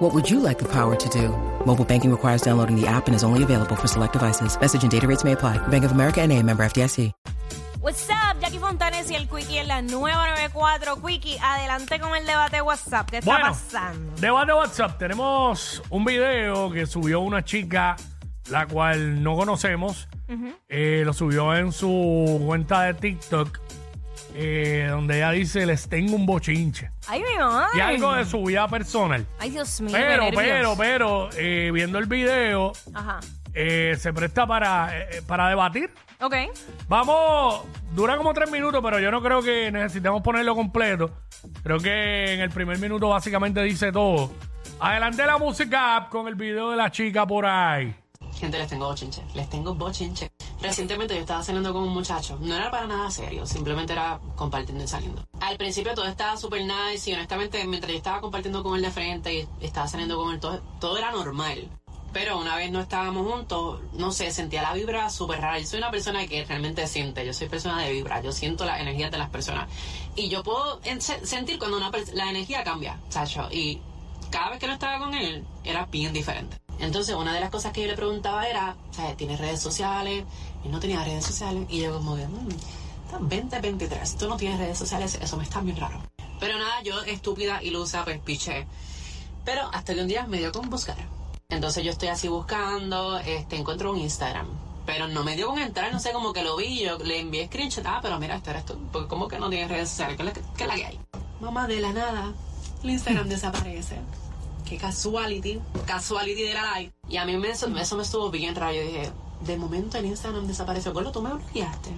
What would you like the power to do? Mobile banking requires downloading the app and is only available for select devices. Message and data rates may apply. Bank of America and a member FDIC. What's up, Jackie Fontanes y el Quickie en la nueva 94. Quickie, adelante con el debate WhatsApp. ¿Qué está Bueno, pasando? debate WhatsApp. Tenemos un video que subió una chica, la cual no conocemos. Eh, lo subió en su cuenta de TikTok, eh, donde ella dice, les tengo un bochinche. Ay, mi madre. Y algo de su vida personal. Ay, Dios mío. Pero, qué pero, nervios. pero, eh, viendo el video, Ajá. eh, se presta para, eh, para debatir. Ok. Vamos, dura como tres minutos, pero yo no creo que necesitemos ponerlo completo. Creo que en el primer minuto básicamente dice todo. Adelante la música con el video de la chica por ahí. Gente, les tengo bochinche. Les tengo bochinche. Recientemente yo estaba saliendo con un muchacho. No era para nada serio, simplemente era compartiendo y saliendo. Al principio todo estaba súper nice y honestamente mientras yo estaba compartiendo con él de frente y estaba saliendo con él, todo, era normal. Pero una vez no estábamos juntos, no sé, sentía la vibra súper rara. Yo soy una persona que realmente siente, yo soy persona de vibra, yo siento la energía de las personas. Y yo puedo en- se- sentir cuando la energía cambia, chacho. Y cada vez que no estaba con él, era bien diferente. Entonces, una de las cosas que yo le preguntaba era, ¿sabes? ¿Tienes redes sociales? Y no tenía redes sociales. Y yo como que, mmm, estás 2023, tú no tienes redes sociales, eso me está bien raro. Pero nada, yo estúpida, ilusa, pues piché. Pero hasta que un día me dio con buscar. Entonces yo estoy así buscando, este, encuentro un Instagram. Pero no me dio con entrar, no sé, como que lo vi, yo le envié screenshot, ah, pero mira, esto eres tú, porque como que no tienes redes sociales, ¿qué es qué es la que hay? Mamá, de la nada, el Instagram desaparece. Qué casuality, casuality de la live. Y a mí me, eso, eso me estuvo bien raro, yo dije, de momento el Instagram desapareció, Gordo, tú me bloqueaste.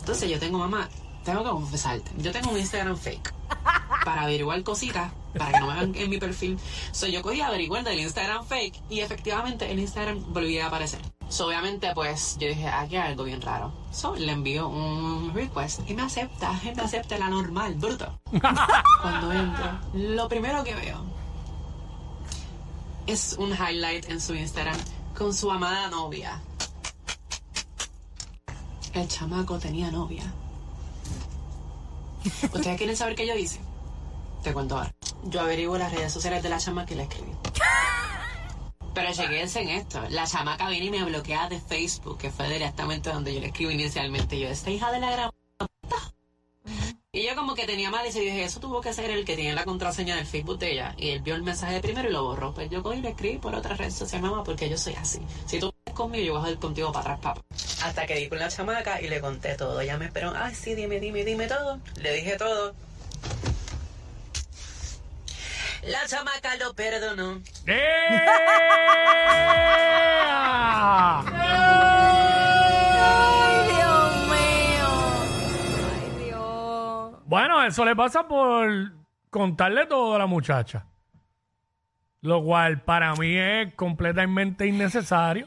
Entonces yo tengo, mamá, tengo que confesarte, yo tengo un Instagram fake para averiguar cositas, para que no me vean en mi perfil. So, yo cogí a averiguar del Instagram fake y efectivamente el Instagram volvía a aparecer. So, obviamente, pues yo dije, aquí hay algo bien raro. So, le envío un request y me acepta, me acepta la normal, bruto. Cuando entro, lo primero que veo es un highlight en su Instagram con su amada novia. El chamaco tenía novia. ¿Ustedes quieren saber qué yo hice? Te cuento ahora. Yo averiguo las redes sociales de la chama que le escribí. Pero chequense en esto. La chamaca viene y me bloquea de Facebook, que fue directamente donde yo le escribí inicialmente. Yo, esta hija de la gran... puta". Y yo como que tenía mal y se dije, eso tuvo que ser el que tiene la contraseña del Facebook de ella. Y él vio el mensaje de primero y lo borró. Pues yo cogí y le escribí por otra red social, mamá, porque yo soy así. Si tú estás conmigo, yo voy a joder contigo para atrás, papá. Hasta que di con la chamaca y le conté todo. Ella me esperó, ay, sí, dime, dime, dime todo. Le dije todo. La chamaca lo perdonó. ¡Eh! Bueno, eso le pasa por contarle todo a la muchacha. Lo cual para mí es completamente innecesario.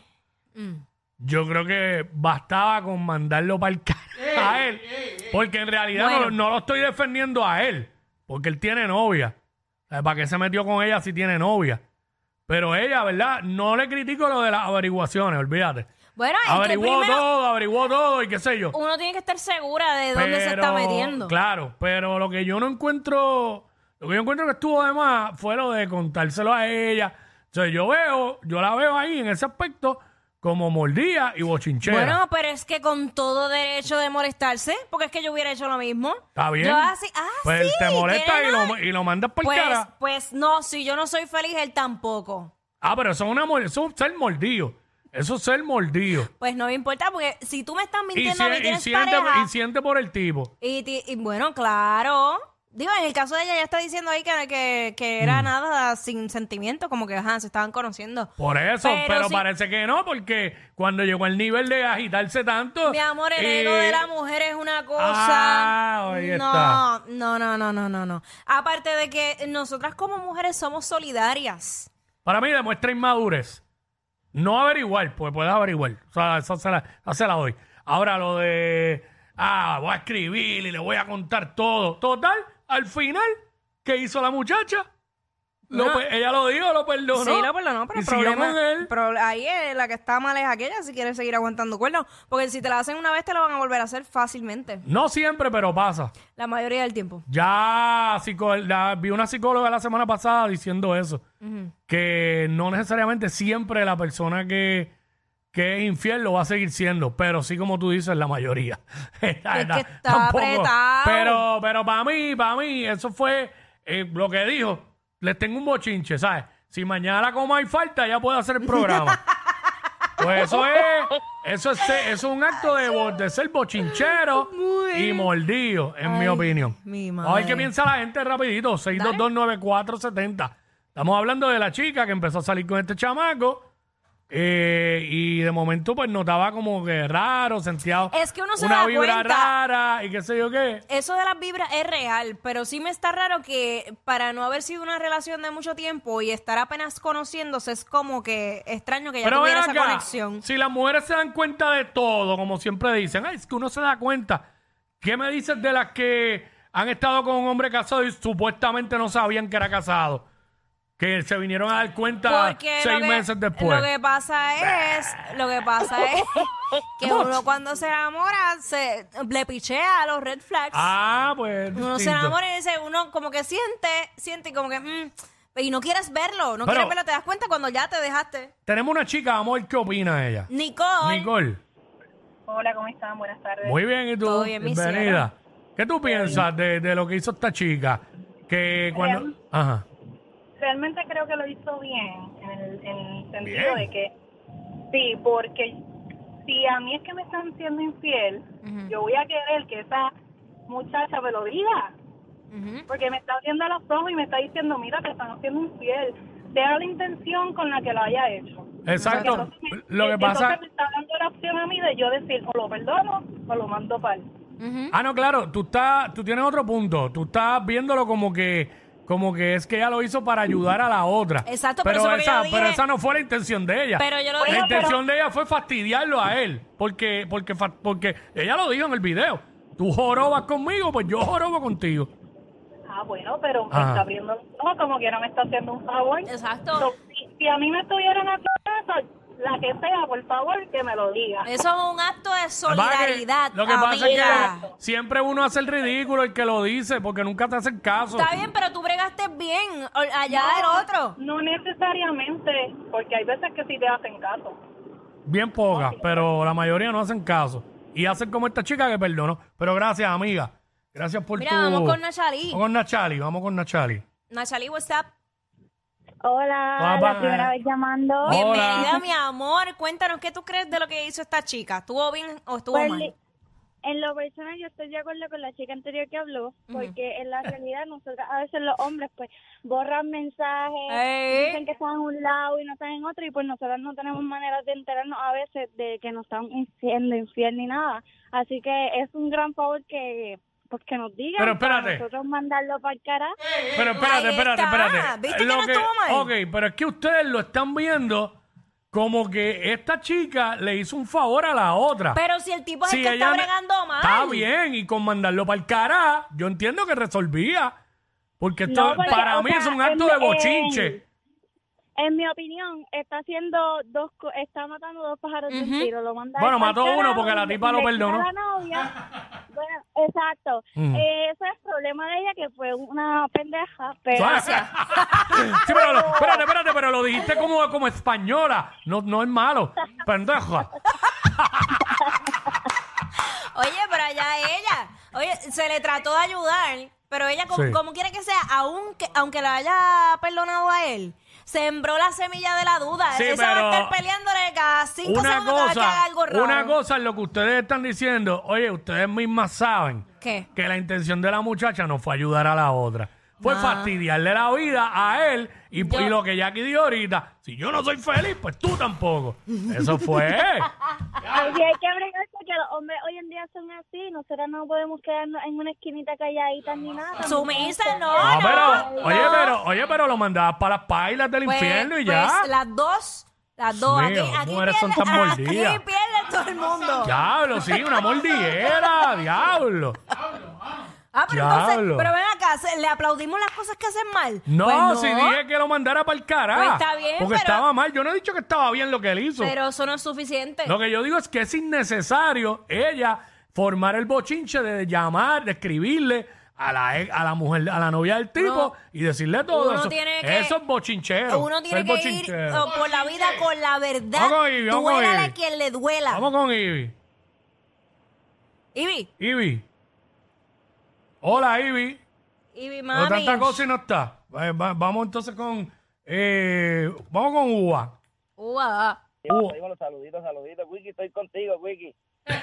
Yo creo que bastaba con mandarlo para el a él. Porque en realidad no, Bueno. no lo estoy defendiendo a él. Porque él tiene novia. Sea, ¿Para qué se metió con ella si tiene novia? Pero ella, ¿verdad? No le critico lo de las averiguaciones, olvídate. Bueno, es que Averiguó primero todo, averiguó todo y qué sé yo. uno tiene que estar segura de dónde se está metiendo. Claro, pero lo que yo no encuentro, lo que yo encuentro que estuvo de más fue lo de contárselo a ella. O sea, yo veo, yo la veo ahí en ese aspecto como mordida y bochinchera. Bueno, pero es que con todo derecho de molestarse, porque es que yo hubiera hecho lo mismo. Está bien. Yo así, ah, pues sí, te molesta tiene y lo, y lo mandas por Pues, cara. pues no, si yo no soy feliz, él tampoco. Ah, pero eso es, una, eso es ser mordido. Eso es ser mordido. Pues no me importa, porque si tú me estás mintiendo a mí, tienes siente, pareja. y siente por el tipo. Y, ti- y bueno, claro. Digo, en el caso de ella, ya está diciendo ahí que, que, que era Mm. nada sin sentimiento, como que ajá, se estaban conociendo. Por eso, Pero pero, sí. parece que no, porque cuando llegó el nivel de agitarse tanto. Mi amor, el eh, ego de la mujer es una cosa. Ah, ahí no, está. no, no, no, no, no, no. Aparte de que nosotras como mujeres somos solidarias. Para mí demuestra inmadurez. No averiguar, pues puedes averiguar. O sea, esa se la, se la doy. Ahora, lo de ah, voy a escribir y le voy a contar todo. Total, al final, ¿qué hizo la muchacha? Lo No. pe- ella lo dijo, lo perdonó. Sí, lo perdonó, pero y el siguió problema, con él. ahí es la que está mal es aquella si quiere seguir aguantando cuernos. Porque si te la hacen una vez, te lo van a volver a hacer fácilmente. No siempre, pero pasa. La mayoría del tiempo. Ya psico- la- vi una psicóloga la semana pasada diciendo eso. Que no necesariamente siempre la persona que, que es infiel lo va a seguir siendo, pero sí como tú dices, la mayoría. es que está apretado. Pero, pero para mí, para mí, eso fue eh, lo que dijo. Les tengo un bochinche, ¿sabes? Si mañana la coma hay falta, ya puede hacer el programa. Pues eso es, eso es, eso es un acto de, bo- de ser bochinchero y mordido, en mi Ay, opinión. mi A ver qué piensa la gente rapidito, 6229470. Estamos hablando de la chica que empezó a salir con este chamaco eh, y de momento pues notaba como que raro, sentía Es que uno se una da vibra cuenta. rara y qué sé yo qué. Eso de las vibras es real, pero sí me está raro que para no haber sido una relación de mucho tiempo y estar apenas conociéndose es como que extraño que ya Pero tuviera esa acá, conexión. si las mujeres se dan cuenta de todo, como siempre dicen, ay, es que uno se da cuenta. ¿Qué me dices de las que han estado con un hombre casado y supuestamente no sabían que era casado? Que se vinieron a dar cuenta Porque seis lo que, meses después. Lo que pasa es, lo que pasa es que uno cuando se enamora se le pichea a los red flags. Ah, pues. uno se distinto. enamora y dice, uno como que siente, siente y como que mm, y no quieres verlo, no Pero- quieres verlo, te das cuenta cuando ya te dejaste. Tenemos una chica, vamos a ver qué opina ella. Nicole, Nicole. Hola, ¿cómo están? Buenas tardes. Muy bien, ¿y tú? Todo bien, mi Bienvenida. ¿Qué tú piensas de, de lo que hizo esta chica? Que cuando. Ajá. Realmente creo que lo hizo bien, en el, en el sentido Bien. de que, sí, porque si a mí es que me están siendo infiel, yo voy a querer que esa muchacha me lo diga, porque me está viendo a los ojos y me está diciendo, mira, te están haciendo infiel, sea la intención con la que lo haya hecho. Exacto. Entonces, Lo que pasa. Entonces me está dando la opción a mí de yo decir, o lo perdono o lo mando para Ujú. Ah, no, claro, tú estás, tú tienes otro punto. Tú estás viéndolo como que, como que es que ella lo hizo para ayudar a la otra. Exacto, pero pero eso es lo que esa, yo dije. pero esa no fue la intención de ella. Pero yo lo la intención de ella fue fastidiarlo a él, porque, porque, fa- porque ella lo dijo en el video. Tú jorobas conmigo, pues yo jorobo contigo. Ah, bueno, pero me Ajá. está abriendo los ojos como que no me está haciendo un favor. Exacto. So, si, si a mí me estuvieran haciendo eso, la que sea, por favor, que me lo diga. Eso es un acto de solidaridad. Lo que pasa es amiga. que siempre uno hace el ridículo, el que lo dice, porque nunca te hacen caso. Está bien, pero tú bien allá del otro. No necesariamente, porque hay veces que sí te hacen caso. Bien pocas, pero la mayoría no hacen caso. Y hacen como esta chica que perdonó. Pero gracias, amiga. Gracias por Mira, tu... vamos con Nachali. Vamos con Nachali, vamos con Nachali. Nachali, what's up? Hola, Hola. la primera vez llamando. Hola. Bienvenida, mi amor. Cuéntanos, ¿qué tú crees de lo que hizo esta chica? ¿Estuvo bien o estuvo Pues, mal? En lo personal yo estoy de acuerdo con la chica anterior que habló, porque en la realidad nosotros a veces los hombres pues borran mensajes, Ey. dicen que están en un lado y no están en otro y pues nosotros no tenemos maneras de enterarnos a veces de que nos están siendo infiel ni nada. Así que es un gran favor que pues que nos digan Pero para espérate. nosotros mandarlo para el cara. Pero espérate, espérate, espérate. ¿Viste que Lo no estuvo mal? Ok, pero es que ustedes lo están viendo como que esta chica le hizo un favor a la otra. Pero si el tipo es Si el que ella está bregando mal. Está bien, y con mandarlo para el cara, yo entiendo que resolvía. Porque esto No, porque, para o mí sea, es un acto en- de bochinche. en- En mi opinión, está haciendo dos, co- está matando dos pájaros de un Ujú. tiro. Lo manda Bueno, mató uno porque la tipa lo perdonó. la novia. Exacto. Mm. Eh, ese es el problema de ella, que fue una pendeja, pero... Sí, pero lo- espérate, espérate, pero lo dijiste como, como española. No, no es malo. Pendeja. Oye, pero allá ella. Oye, se le trató de ayudar, pero ella, como, Sí. como quiere que sea, aunque, aunque la haya perdonado a él, sembró la semilla de la duda. Sí, Esa va pero a estar peleándole cada cinco Una segundos cada vez que haga cosa, algo raro. una cosa es lo que ustedes están diciendo. Oye, ustedes mismas saben ¿Qué? que la intención de la muchacha no fue ayudar a la otra. Fue Ah. fastidiarle la vida a él y, Yo- y lo que Jackie dijo ahorita. Si yo no soy feliz, pues tú tampoco. Eso fue. Y hay que bregar porque los hombres hoy en día son así. Nosotros no podemos quedarnos en una esquinita calladitas ni nada. Sumisa, no, No, no. pero, oye, no. pero, oye, pero lo mandabas para las pailas del Pues- infierno y pues ya. las dos, las dos. Mío, aquí aquí mujeres son pierde- tan mordidas. Aquí pierde todo el mundo. Diablo, sí, una mordiguera, diablo. Ah, pero entonces, Diablo. pero ven acá, ¿se- ¿le aplaudimos las cosas que hacen mal? No, Pues si dije que lo mandara para el carajo. Pues está bien, Porque pero- estaba mal. Yo no he dicho que estaba bien lo que él hizo. Pero eso no es suficiente. Lo que yo digo es que es innecesario ella formar el bochinche de llamar, de escribirle a la, ex- a la mujer, a la novia del tipo No. y decirle todo Uno eso. tiene que- eso es bochinchero. Uno tiene ser que ir bochinchero. oh, por la vida con la verdad. Vamos con Ivy, vamos con Duélale Ivy. a quien le duela. Vamos con Ivy. Ivy, Ivy. Hola, Ivy. Ivy, mami. tanta cosa y no está. Eh, va- vamos entonces con... eh, vamos con Uva. Uva. Dímelo, saluditos, saluditos. Wiki, estoy contigo, Wiki.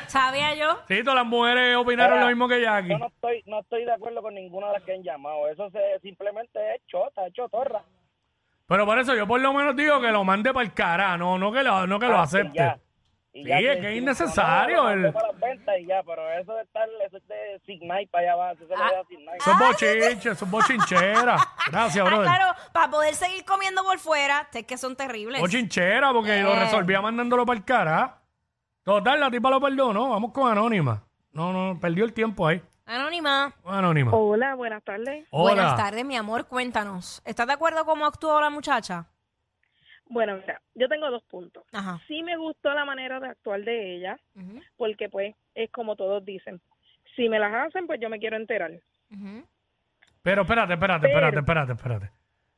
¿Sabía yo? Sí, todas las mujeres opinaron lo mismo que Jackie. Yo no estoy, no estoy de acuerdo con ninguna de las que han llamado. Eso se, simplemente es chota, es chotorra. Pero por eso yo por lo menos digo que lo mande para el cara, no, no que lo, no que lo Ah, acepte. ya. Y Sí, ya es que es innecesario el- no, para las ventas y ya, pero eso de estar, eso es de Signite para allá abajo, eso Ah. le da Signite. Eso es bochinche, eso es bochinchera. Gracias, Ah, brother. claro, para poder seguir comiendo por fuera, es que son terribles. Bochinchera, porque lo Eh. resolvía mandándolo para el cara. Total, la tipa lo perdonó. Vamos con Anónima. No, no, perdió el tiempo ahí. Anónima. Anónima. Hola, buenas tardes. Hola. Buenas tardes, mi amor, cuéntanos. ¿Estás de acuerdo cómo actuó la muchacha? Bueno, mira, yo tengo dos puntos. Ajá. Sí me gustó la manera de actuar de ella, porque pues es como todos dicen. Si me las hacen, pues yo me quiero enterar. ujú. Pero espérate, espérate, Pero- espérate, espérate, espérate.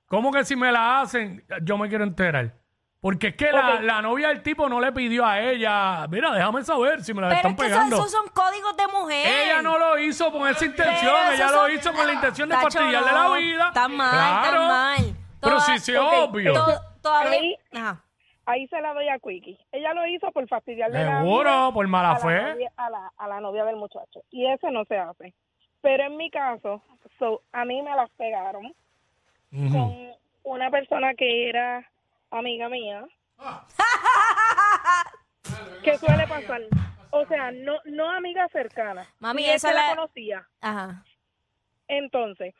¿Cómo que si me la hacen, yo me quiero enterar? Porque es que la, la novia del tipo no le pidió a ella, mira, déjame saber si me la Pero están es que eso- pegando. esos son códigos de mujer. Ella no lo hizo con esa intención, Pero ella lo son- hizo con la intención de fastidiarle no. la vida. Está mal, Claro. está mal. Pero Toda- sí, sí, ok, obvio. Todavía. Ahí- Ajá. Ahí se la doy a Quickie. Ella lo hizo por fastidiarle la Seguro, vida por mala a la fe. novia- a, la, a la novia del muchacho. Y eso no se hace. Pero en mi caso, so, a mí me las pegaron con una persona que era amiga mía. ¿Qué suele pasar? O sea, no no amiga cercana. Mami, esa la la- conocía. Ajá. Entonces,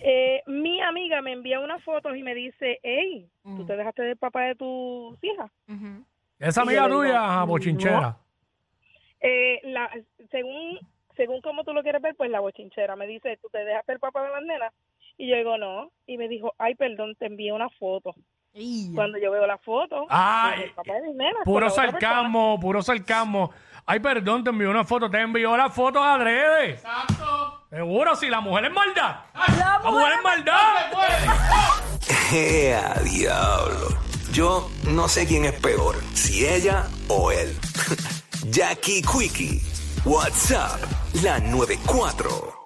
eh, mi amiga me envía unas fotos y me dice, hey, ¿tú Mm. te dejaste del papá de tus hijas? Esa amiga tuya, bochinchera. Eh, la, según según como tú lo quieres ver, pues la bochinchera me dice, ¿tú te dejaste el papá de las nenas? Y yo digo, no. Y me dijo, ay, perdón, te envié una foto. Cuando yo veo la foto, Ah, el papá de mis nenas. Puro sarcasmo, puro sarcasmo. Ay, perdón, te envió una foto, te envió la foto adrede. Exacto. Seguro, si la mujer es maldad. La mujer es maldad. ¡Ea, diablo! Yo no sé quién es peor, si ella o él. Jackie Quickie, WhatsApp, la 94.